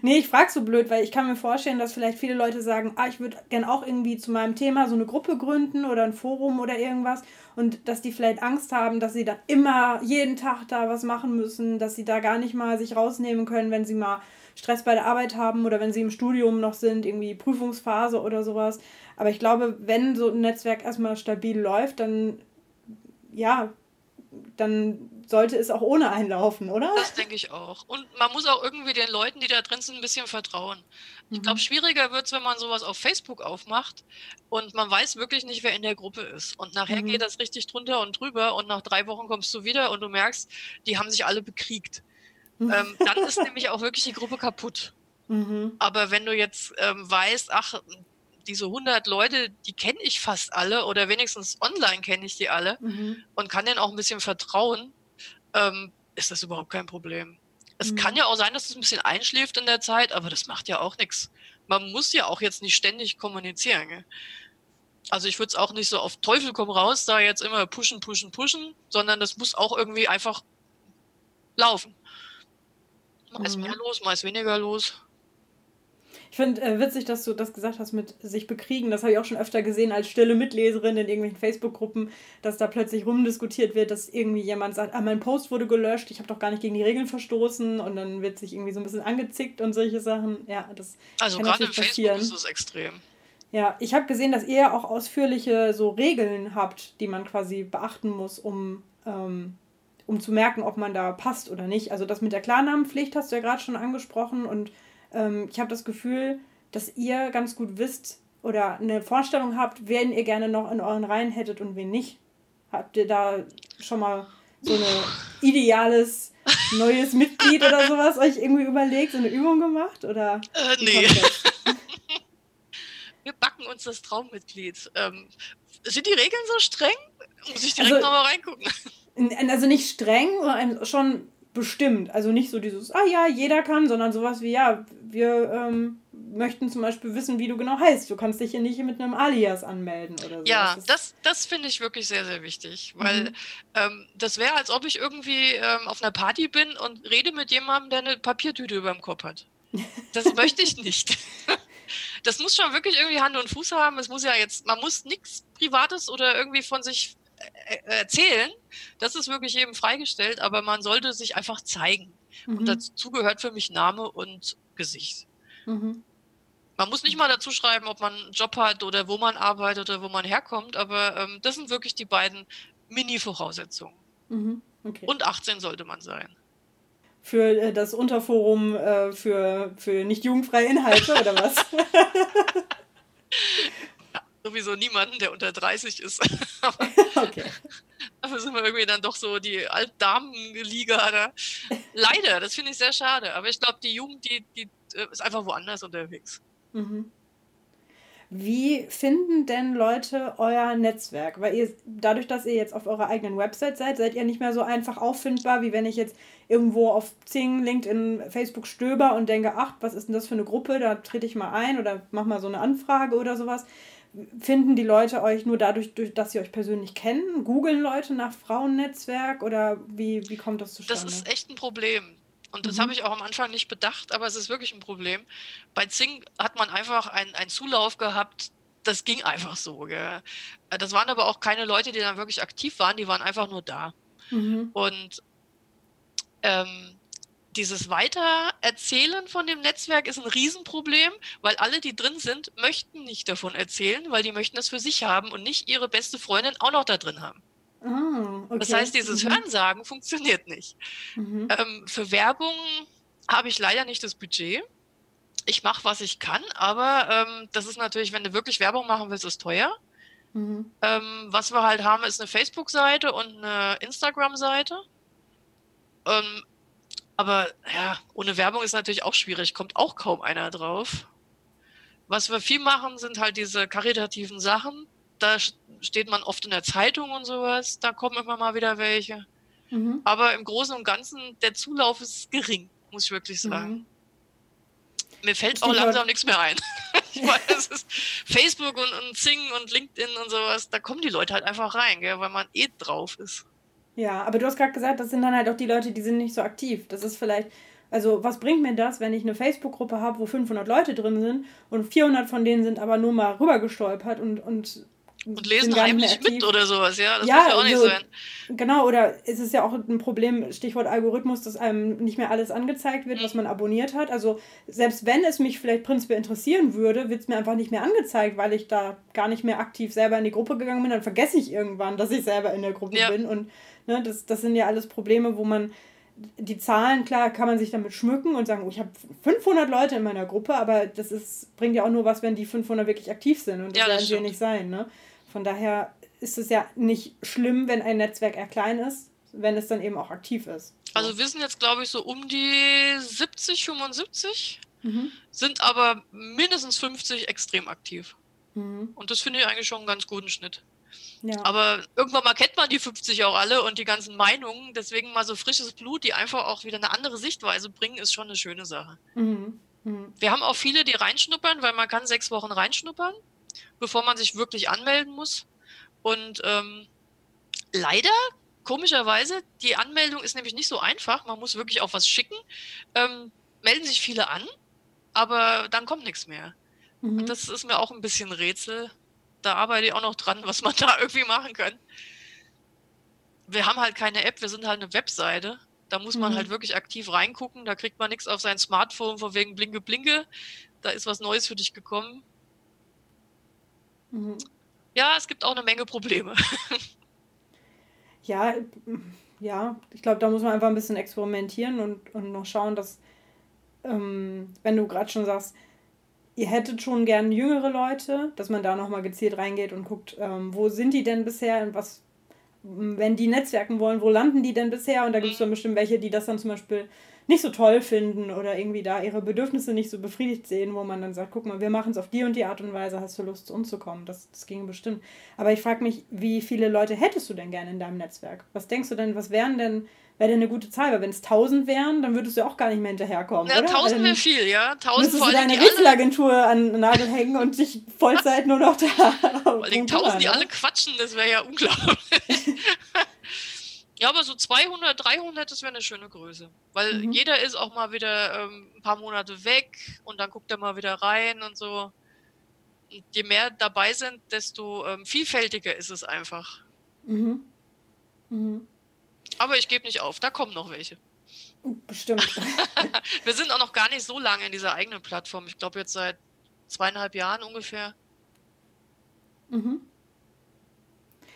nee, ich frage so blöd, weil ich kann mir vorstellen, dass vielleicht viele Leute sagen, ah, ich würde gerne auch irgendwie zu meinem Thema so eine Gruppe gründen oder ein Forum oder irgendwas und dass die vielleicht Angst haben, dass sie dann immer jeden Tag da was machen müssen, dass sie da gar nicht mal sich rausnehmen können, wenn sie mal Stress bei der Arbeit haben oder wenn sie im Studium noch sind, irgendwie Prüfungsphase oder sowas. Aber ich glaube, wenn so ein Netzwerk erstmal stabil läuft, dann ja, dann sollte es auch ohne einlaufen, oder? Das denke ich auch. Und man muss auch irgendwie den Leuten, die da drin sind, ein bisschen vertrauen. Ich mhm. glaube, schwieriger wird es, wenn man sowas auf Facebook aufmacht und man weiß wirklich nicht, wer in der Gruppe ist. Und nachher mhm. geht das richtig drunter und drüber und nach drei Wochen kommst du wieder und du merkst, die haben sich alle bekriegt. Mhm. Ähm, dann ist nämlich auch wirklich die Gruppe kaputt. Mhm. Aber wenn du jetzt ähm, weißt, ach, diese 100 Leute, die kenne ich fast alle oder wenigstens online kenne ich die alle mhm. und kann denen auch ein bisschen vertrauen, ähm, ist das überhaupt kein Problem. Es mhm. kann ja auch sein, dass es ein bisschen einschläft in der Zeit, aber das macht ja auch nichts. Man muss ja auch jetzt nicht ständig kommunizieren. Gell? Also ich würde es auch nicht so auf Teufel komm raus, da jetzt immer pushen, pushen, pushen, sondern das muss auch irgendwie einfach laufen. Mal ist mehr mhm. los, mal ist weniger los. Ich finde äh, witzig, dass du das gesagt hast mit sich bekriegen. Das habe ich auch schon öfter gesehen als stille Mitleserin in irgendwelchen Facebook-Gruppen, dass da plötzlich rumdiskutiert wird, dass irgendwie jemand sagt, ah, mein Post wurde gelöscht, ich habe doch gar nicht gegen die Regeln verstoßen und dann wird sich irgendwie so ein bisschen angezickt und solche Sachen. Ja, das Also kann gerade im natürlich Facebook ist es extrem. Ja, ich habe gesehen, dass ihr auch ausführliche so Regeln habt, die man quasi beachten muss, um, ähm, um zu merken, ob man da passt oder nicht. Also das mit der Klarnamenpflicht hast du ja gerade schon angesprochen und ähm, ich habe das Gefühl, dass ihr ganz gut wisst oder eine Vorstellung habt, wen ihr gerne noch in euren Reihen hättet und wen nicht. Habt ihr da schon mal so ein ideales neues Mitglied oder sowas euch irgendwie überlegt, so eine Übung gemacht? Oder Äh, nee. Wir backen uns das Traummitglied. Ähm, sind die Regeln so streng? Muss ich direkt Also- nochmal reingucken. Also nicht streng, sondern schon bestimmt. Also nicht so dieses, ah ja, jeder kann, sondern sowas wie, ja, wir ähm, möchten zum Beispiel wissen, wie du genau heißt. Du kannst dich hier nicht mit einem Alias anmelden oder so. Ja, das, das finde ich wirklich sehr, sehr wichtig, weil Mhm. ähm, das wäre, als ob ich irgendwie ähm, auf einer Party bin und rede mit jemandem, der eine Papiertüte über dem Kopf hat. Das möchte ich nicht. Das muss schon wirklich irgendwie Hand und Fuß haben. Es muss ja jetzt, man muss nichts Privates oder irgendwie von sich erzählen. Das ist wirklich jedem freigestellt, aber man sollte sich einfach zeigen. Und Mhm. dazu gehört für mich Name und Gesicht. Mhm. Man muss nicht mal dazu schreiben, ob man einen Job hat oder wo man arbeitet oder wo man herkommt, aber ähm, das sind wirklich die beiden Mini-Voraussetzungen. Mhm. Okay. Und 18 sollte man sein. für äh, das Unterforum äh, für, für nicht jugendfreie Inhalte oder was? Sowieso niemanden, der unter 30 ist. okay. Dafür sind wir irgendwie dann doch so die Altdamenliga da. Leider, das finde ich sehr schade. Aber ich glaube, die Jugend, die, die äh, ist einfach woanders unterwegs. Mhm. Wie finden denn Leute euer Netzwerk? Weil ihr, dadurch, dass ihr jetzt auf eurer eigenen Website seid, seid ihr nicht mehr so einfach auffindbar, wie wenn ich jetzt irgendwo auf Zing, LinkedIn, Facebook stöber und denke, ach, was ist denn das für eine Gruppe? Da trete ich mal ein oder mach mal so eine Anfrage oder sowas. Finden die Leute euch nur dadurch, durch, dass sie euch persönlich kennen? Googeln Leute nach Frauennetzwerk oder wie, wie kommt das zustande? Das ist echt ein Problem. Und das Mhm. habe ich auch am Anfang nicht bedacht, aber es ist wirklich ein Problem. Bei Zing hat man einfach einen, einen Zulauf gehabt, das ging einfach so. Gell? Äh, Das waren aber auch keine Leute, die dann wirklich aktiv waren, die waren einfach nur da. mhm. Und ähm, dieses Weitererzählen von dem Netzwerk ist ein Riesenproblem, weil alle, die drin sind, möchten nicht davon erzählen, weil die möchten das für sich haben und nicht ihre beste Freundin auch noch da drin haben. Ah, okay. Das heißt, dieses mhm. Hörensagen funktioniert nicht. Mhm. Ähm, für Werbung habe ich leider nicht das Budget. Ich mache, was ich kann, aber ähm, das ist natürlich, wenn du wirklich Werbung machen willst, ist teuer. Mhm. Ähm, was wir halt haben, ist eine Facebook-Seite und eine Instagram-Seite. Ähm, aber ja, ohne Werbung ist natürlich auch schwierig, kommt auch kaum einer drauf. Was wir viel machen, sind halt diese karitativen Sachen. Da steht man oft in der Zeitung und sowas. Da kommen immer mal wieder welche. Mhm. Aber im Großen und Ganzen, der Zulauf ist gering, muss ich wirklich sagen. Mhm. Mir fällt auch Stichwort- langsam nichts mehr ein. ich meine, es ist Facebook und, und Zing und LinkedIn und sowas, da kommen die Leute halt einfach rein, gell, weil man eh drauf ist. Ja, aber du hast gerade gesagt, das sind dann halt auch die Leute, die sind nicht so aktiv. Das ist vielleicht, also was bringt mir das, wenn ich eine Facebook-Gruppe habe, wo 500 Leute drin sind und 400 von denen sind aber nur mal rübergestolpert und und Und lesen heimlich mit oder sowas, ja, das Ja, muss ja auch nicht also- sein. Genau, oder es ist ja auch ein Problem, Stichwort Algorithmus, dass einem nicht mehr alles angezeigt wird, was Mhm. man abonniert hat. Also selbst wenn es mich vielleicht prinzipiell interessieren würde, wird es mir einfach nicht mehr angezeigt, weil ich da gar nicht mehr aktiv selber in die Gruppe gegangen bin. Dann vergesse ich irgendwann, dass ich selber in der Gruppe Ja. bin. Und ne, das, das sind ja alles Probleme, wo man die Zahlen, klar, kann man sich damit schmücken und sagen, oh, ich habe 500 Leute in meiner Gruppe, aber das ist, bringt ja auch nur was, wenn die 500 wirklich aktiv sind. Und das Ja, das werden sie ja nicht sein. Ne? Von daher ist es ja nicht schlimm, wenn ein Netzwerk eher klein ist, wenn es dann eben auch aktiv ist. So. Also wir sind jetzt, glaube ich, so um die 70, 75, mhm. sind aber mindestens 50 extrem aktiv. Mhm. Und das finde ich eigentlich schon einen ganz guten Schnitt. Ja. Aber irgendwann mal kennt man die 50 auch alle und die ganzen Meinungen. Deswegen mal so frisches Blut, die einfach auch wieder eine andere Sichtweise bringen, ist schon eine schöne Sache. Mhm. Mhm. Wir haben auch viele, die reinschnuppern, weil man kann sechs Wochen reinschnuppern, bevor man sich wirklich anmelden muss. Und ähm, leider, komischerweise, die Anmeldung ist nämlich nicht so einfach. Man muss wirklich auch was schicken. Ähm, melden sich viele an aber dann kommt nichts mehr. Mhm. Das ist mir auch ein bisschen Rätsel. Da arbeite ich auch noch dran, was man da irgendwie machen kann. Wir haben halt keine App, wir sind halt eine Webseite. Da muss man mhm. halt wirklich aktiv reingucken. Da kriegt man nichts auf sein Smartphone von wegen Blinke Blinke. Da ist was Neues für dich gekommen. Mhm. Ja, es gibt auch eine Menge Probleme. ja, ja, ich glaube, da muss man einfach ein bisschen experimentieren und, und noch schauen, dass, ähm, wenn du gerade schon sagst, ihr hättet schon gern jüngere Leute, dass man da nochmal gezielt reingeht und guckt, ähm, wo sind die denn bisher und was, wenn die Netzwerken wollen, wo landen die denn bisher? Und da gibt es dann bestimmt welche, die das dann zum Beispiel nicht so toll finden oder irgendwie da ihre Bedürfnisse nicht so befriedigt sehen, wo man dann sagt, guck mal, wir machen es auf die und die Art und Weise, hast du Lust zu uns zu kommen? Das, das ginge bestimmt. Aber ich frage mich, wie viele Leute hättest du denn gerne in deinem Netzwerk? Was denkst du denn, was wären denn, wäre eine gute Zahl? Weil wenn es tausend wären, dann würdest du auch gar nicht mehr hinterherkommen, ja, oder? tausend wäre viel, ja. Tausend vor allem du deine Rätselagentur an den Nagel hängen und dich Vollzeit nur noch da Vor allem tausend, die alle quatschen, das wäre ja unglaublich. Ja, aber so 200, 300, das wäre eine schöne Größe. Weil mhm. jeder ist auch mal wieder ähm, ein paar Monate weg und dann guckt er mal wieder rein und so. Und je mehr dabei sind, desto ähm, vielfältiger ist es einfach. Mhm. Mhm. Aber ich gebe nicht auf, da kommen noch welche. Bestimmt. Wir sind auch noch gar nicht so lange in dieser eigenen Plattform. Ich glaube jetzt seit zweieinhalb Jahren ungefähr. Mhm.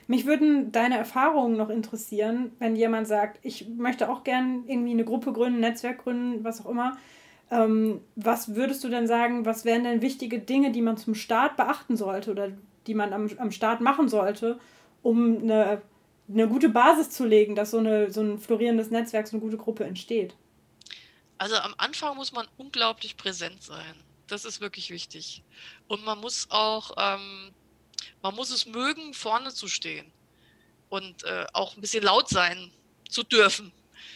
Mich würden deine Erfahrungen noch interessieren, wenn jemand sagt, ich möchte auch gern irgendwie eine Gruppe gründen, ein Netzwerk gründen, was auch immer. Ähm, was würdest du denn sagen, was wären denn wichtige Dinge, die man zum Start beachten sollte oder die man am, am Start machen sollte, um eine, eine gute Basis zu legen, dass so, eine, so ein florierendes Netzwerk, so eine gute Gruppe entsteht? Also am Anfang muss man unglaublich präsent sein. Das ist wirklich wichtig. Und man muss auch ähm, man muss es mögen, vorne zu stehen und äh, auch ein bisschen laut sein zu dürfen.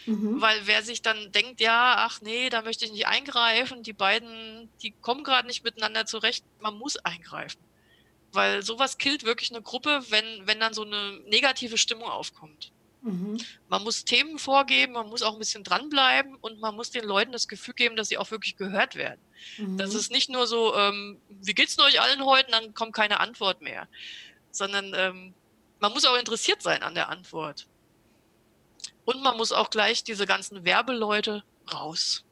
Mhm. Weil wer sich dann denkt, ja, ach nee, da möchte ich nicht eingreifen, die beiden, die kommen gerade nicht miteinander zurecht, man muss eingreifen. Weil sowas killt wirklich eine Gruppe, wenn, wenn dann so eine negative Stimmung aufkommt. Mhm. Man muss Themen vorgeben, man muss auch ein bisschen dranbleiben und man muss den Leuten das Gefühl geben, dass sie auch wirklich gehört werden. Mhm. Das ist nicht nur so, ähm, wie geht's denn euch allen heute, dann kommt keine Antwort mehr. Sondern ähm, man muss auch interessiert sein an der Antwort. Und man muss auch gleich diese ganzen Werbeleute raus.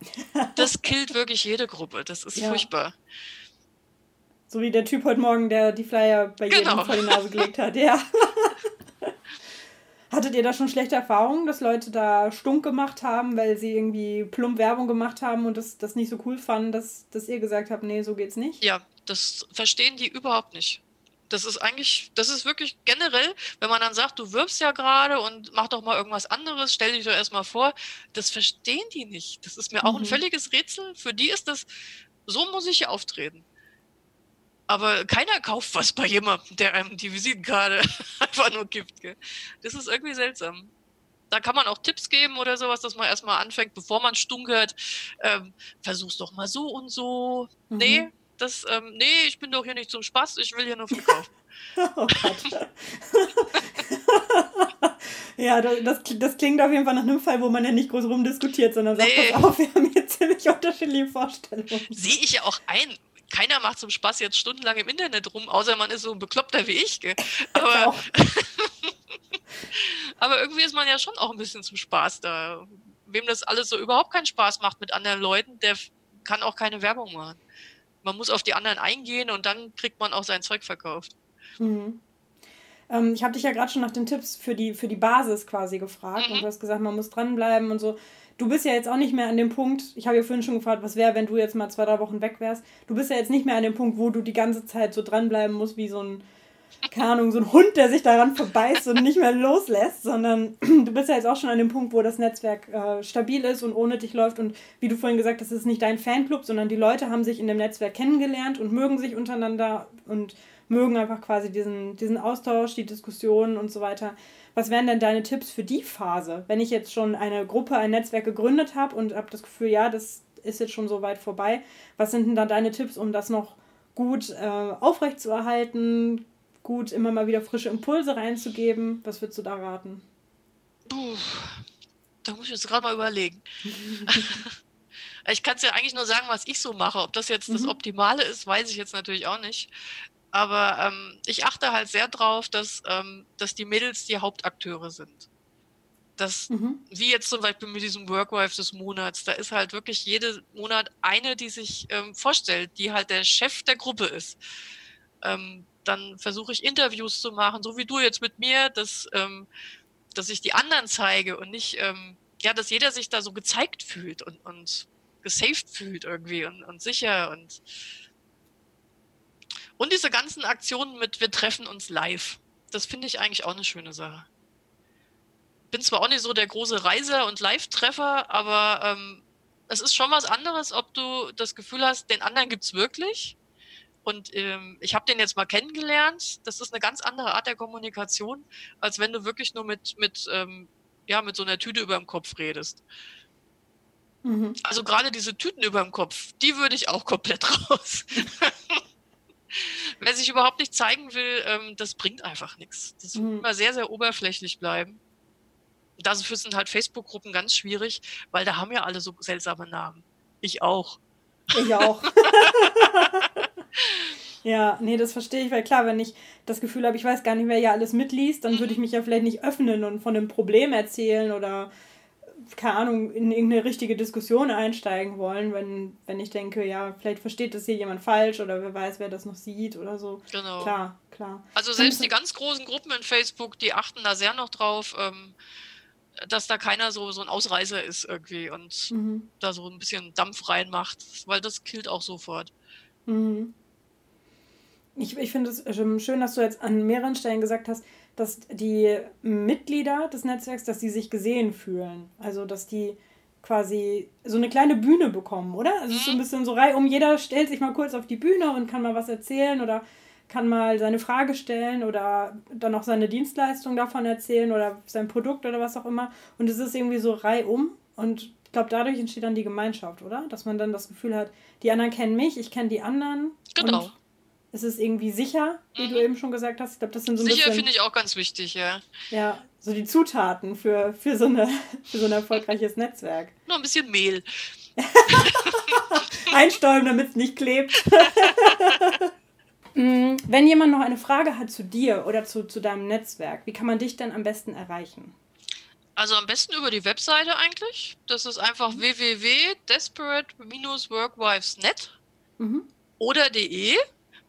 Das killt wirklich jede Gruppe. Das ist ja. furchtbar. So wie der Typ heute Morgen, der die Flyer bei jedem genau. vor die Nase gelegt hat, ja. Hattet ihr da schon schlechte Erfahrungen, dass Leute da stunk gemacht haben, weil sie irgendwie plump Werbung gemacht haben und das, das nicht so cool fanden, dass, dass ihr gesagt habt, nee, so geht's nicht? Ja, das verstehen die überhaupt nicht. Das ist eigentlich, das ist wirklich generell, wenn man dann sagt, du wirbst ja gerade und mach doch mal irgendwas anderes, stell dich doch erstmal vor, das verstehen die nicht. Das ist mir auch mhm. ein völliges Rätsel. Für die ist das, so muss ich hier auftreten. Aber keiner kauft was bei jemandem, der einem die Visitenkarte einfach nur gibt. Gell? Das ist irgendwie seltsam. Da kann man auch Tipps geben oder sowas, dass man erstmal anfängt, bevor man stunkert. Ähm, versuch's doch mal so und so. Mhm. Nee, das, ähm, nee, ich bin doch hier nicht zum Spaß, ich will hier nur verkaufen. oh ja, das, das klingt auf jeden Fall nach einem Fall, wo man ja nicht groß rumdiskutiert, sondern sagt, nee. pass auf, wir haben hier ziemlich unterschiedliche Vorstellungen. Sehe ich ja auch ein keiner macht zum Spaß jetzt stundenlang im Internet rum, außer man ist so ein Bekloppter wie ich. Gell? Aber, aber irgendwie ist man ja schon auch ein bisschen zum Spaß da. Wem das alles so überhaupt keinen Spaß macht mit anderen Leuten, der kann auch keine Werbung machen. Man muss auf die anderen eingehen und dann kriegt man auch sein Zeug verkauft. Mhm. Ähm, ich habe dich ja gerade schon nach den Tipps für die, für die Basis quasi gefragt mhm. und du hast gesagt, man muss dranbleiben und so du bist ja jetzt auch nicht mehr an dem Punkt, ich habe ja vorhin schon gefragt, was wäre, wenn du jetzt mal zwei, drei Wochen weg wärst. Du bist ja jetzt nicht mehr an dem Punkt, wo du die ganze Zeit so dranbleiben musst wie so ein, keine Ahnung, so ein Hund, der sich daran verbeißt und nicht mehr loslässt, sondern du bist ja jetzt auch schon an dem Punkt, wo das Netzwerk äh, stabil ist und ohne dich läuft. Und wie du vorhin gesagt hast, es ist nicht dein Fanclub, sondern die Leute haben sich in dem Netzwerk kennengelernt und mögen sich untereinander und mögen einfach quasi diesen, diesen Austausch, die Diskussionen und so weiter. Was wären denn deine Tipps für die Phase, wenn ich jetzt schon eine Gruppe, ein Netzwerk gegründet habe und habe das Gefühl, ja, das ist jetzt schon so weit vorbei. Was sind denn da deine Tipps, um das noch gut äh, aufrechtzuerhalten, gut immer mal wieder frische Impulse reinzugeben? Was würdest du da raten? Puh, da muss ich jetzt gerade mal überlegen. Ich kann es ja eigentlich nur sagen, was ich so mache. Ob das jetzt mhm. das Optimale ist, weiß ich jetzt natürlich auch nicht. Aber ähm, ich achte halt sehr drauf, dass, ähm, dass die Mädels die Hauptakteure sind. Das, mhm. wie jetzt zum Beispiel mit diesem Workwife des Monats, da ist halt wirklich jeden Monat eine, die sich ähm, vorstellt, die halt der Chef der Gruppe ist. Ähm, dann versuche ich Interviews zu machen, so wie du jetzt mit mir, dass, ähm, dass ich die anderen zeige und nicht, ähm, ja, dass jeder sich da so gezeigt fühlt und, und gesaved fühlt irgendwie und, und sicher und und diese ganzen Aktionen mit wir treffen uns live. Das finde ich eigentlich auch eine schöne Sache. Bin zwar auch nicht so der große Reiser und Live-Treffer, aber ähm, es ist schon was anderes, ob du das Gefühl hast, den anderen gibt es wirklich und ähm, ich habe den jetzt mal kennengelernt. Das ist eine ganz andere Art der Kommunikation, als wenn du wirklich nur mit, mit, ähm, ja, mit so einer Tüte über dem Kopf redest. Mhm. Also gerade diese Tüten über dem Kopf, die würde ich auch komplett raus. Wer sich überhaupt nicht zeigen will, ähm, das bringt einfach nichts. Das mhm. wird immer sehr, sehr oberflächlich bleiben. Dafür sind halt Facebook-Gruppen ganz schwierig, weil da haben ja alle so seltsame Namen. Ich auch. Ich auch. Ja, nee, das verstehe ich, weil klar, wenn ich das Gefühl habe, ich weiß gar nicht, wer ja alles mitliest, dann würde ich mich ja vielleicht nicht öffnen und von einem Problem erzählen oder, keine Ahnung, in irgendeine richtige Diskussion einsteigen wollen, wenn, wenn ich denke, ja, vielleicht versteht das hier jemand falsch oder wer weiß, wer das noch sieht oder so. Genau. Klar, klar. Also selbst die ganz großen Gruppen in Facebook, die achten da sehr noch drauf, ähm, dass da keiner so, so ein Ausreißer ist irgendwie und mhm. da so ein bisschen Dampf reinmacht, weil das killt auch sofort. Mhm. Ich, ich finde es schön, dass du jetzt an mehreren Stellen gesagt hast, dass die Mitglieder des Netzwerks, dass die sich gesehen fühlen. Also, dass die quasi so eine kleine Bühne bekommen, oder? Also, es ist so ein mhm. bisschen so reihum, jeder stellt sich mal kurz auf die Bühne und kann mal was erzählen oder kann mal seine Frage stellen oder dann auch seine Dienstleistung davon erzählen oder sein Produkt oder was auch immer. Und es ist irgendwie so reihum und ich glaube, dadurch entsteht dann die Gemeinschaft, oder? Dass man dann das Gefühl hat, die anderen kennen mich, ich kenne die anderen. Genau es ist irgendwie sicher, wie mhm. du eben schon gesagt hast. Ich glaube, das sind so ein Sicher finde ich auch ganz wichtig, ja. Ja, so die Zutaten für, für, so, eine, für so ein erfolgreiches Netzwerk. Noch ein bisschen Mehl. Einstäuben, damit es nicht klebt. Mm, wenn jemand noch eine Frage hat zu dir oder zu, zu deinem Netzwerk, wie kann man dich denn am besten erreichen? Also am besten über die Webseite eigentlich. Das ist einfach mhm. www.desperate-workwivesnet mhm. oder de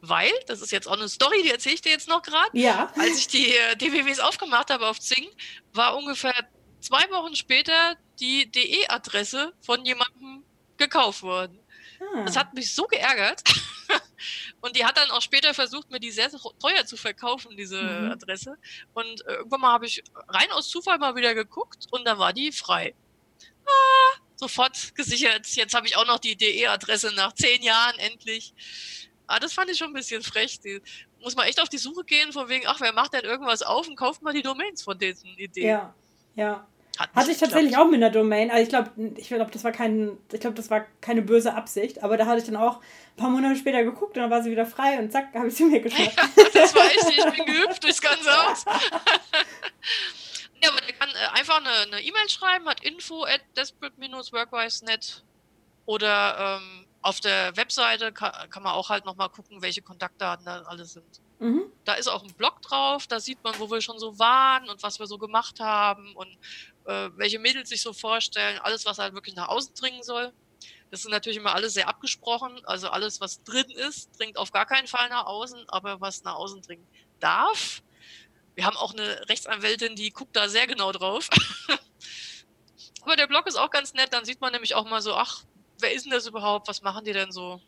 weil, das ist jetzt auch eine Story, die erzähle ich dir jetzt noch gerade. Ja. Als ich die äh, DWWs aufgemacht habe auf Zing, war ungefähr zwei Wochen später die DE-Adresse von jemandem gekauft worden. Ah. Das hat mich so geärgert. Und die hat dann auch später versucht, mir die sehr teuer zu verkaufen, diese mhm. Adresse. Und äh, irgendwann mal habe ich rein aus Zufall mal wieder geguckt und dann war die frei. Ah, sofort gesichert. Jetzt habe ich auch noch die DE-Adresse nach zehn Jahren endlich. Ah, das fand ich schon ein bisschen frech. Die, muss man echt auf die Suche gehen, von wegen, ach, wer macht denn irgendwas auf und kauft mal die Domains von diesen Ideen. Ja, ja. Hat Hatte ich tatsächlich geklappt. auch mit einer Domain. Also ich glaube, ich glaube, das war kein, ich glaube, das war keine böse Absicht, aber da hatte ich dann auch ein paar Monate später geguckt und dann war sie wieder frei und zack, habe ich sie mir geschafft. das war echt, ich bin gehüpft durchs ganze Haus. ja, aber der kann äh, einfach eine E-Mail e schreiben, hat info at desperate-workwise.net oder ähm, auf der Webseite kann, kann man auch halt nochmal gucken, welche Kontaktdaten da alle sind. Mhm. Da ist auch ein Blog drauf, da sieht man, wo wir schon so waren und was wir so gemacht haben und äh, welche Mädels sich so vorstellen, alles, was halt wirklich nach außen dringen soll. Das ist natürlich immer alles sehr abgesprochen, also alles, was drin ist, dringt auf gar keinen Fall nach außen, aber was nach außen dringen darf. Wir haben auch eine Rechtsanwältin, die guckt da sehr genau drauf. aber der Blog ist auch ganz nett, dann sieht man nämlich auch mal so, ach, wer ist denn das überhaupt? Was machen die denn so?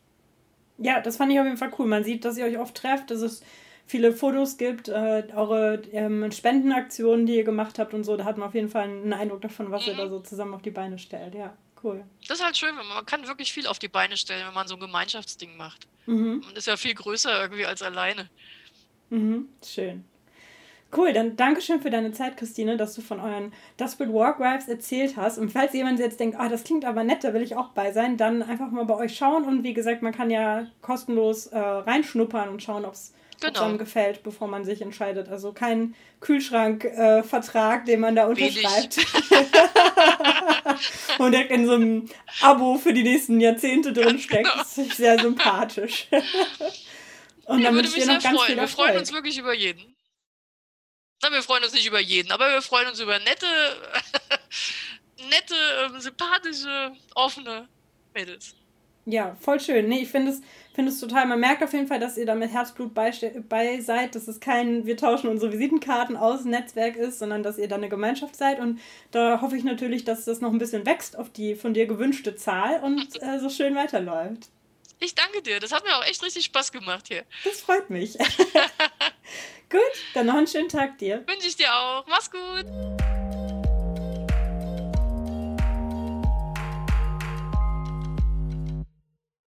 Ja, das fand ich auf jeden Fall cool. Man sieht, dass ihr euch oft trefft, dass es viele Fotos gibt, äh, eure ähm, Spendenaktionen, die ihr gemacht habt und so. Da hat man auf jeden Fall einen Eindruck davon, was mhm. ihr da so zusammen auf die Beine stellt. Ja, cool. Das ist halt schön, man kann wirklich viel auf die Beine stellen, wenn man so ein Gemeinschaftsding macht. Mhm. Man ist ja viel größer irgendwie als alleine. Mhm, schön. Cool, dann Dankeschön für deine Zeit, Christine, dass du von euren Desperate Wives erzählt hast. Und falls jemand jetzt denkt, ah, das klingt aber nett, da will ich auch bei sein, dann einfach mal bei euch schauen. Und wie gesagt, man kann ja kostenlos äh, reinschnuppern und schauen, ob es genau. einem gefällt, bevor man sich entscheidet. Also kein Kühlschrankvertrag, äh, den man da unterschreibt. und direkt in so einem Abo für die nächsten Jahrzehnte drinsteckt. Genau. Das ist sehr sympathisch. und ja, würde mich sehr freuen. Wir freuen uns wirklich über jeden. Na, wir freuen uns nicht über jeden, aber wir freuen uns über nette, nette, ähm, sympathische, offene Mädels. Ja, voll schön. Nee, ich finde es, find es total, man merkt auf jeden Fall, dass ihr da mit Herzblut bei, bei seid, dass es kein, wir tauschen unsere Visitenkarten aus Netzwerk ist, sondern dass ihr da eine Gemeinschaft seid. Und da hoffe ich natürlich, dass das noch ein bisschen wächst auf die von dir gewünschte Zahl und äh, so schön weiterläuft. Ich danke dir. Das hat mir auch echt richtig Spaß gemacht hier. Das freut mich. gut, dann noch einen schönen Tag dir. Wünsche ich dir auch. Mach's gut.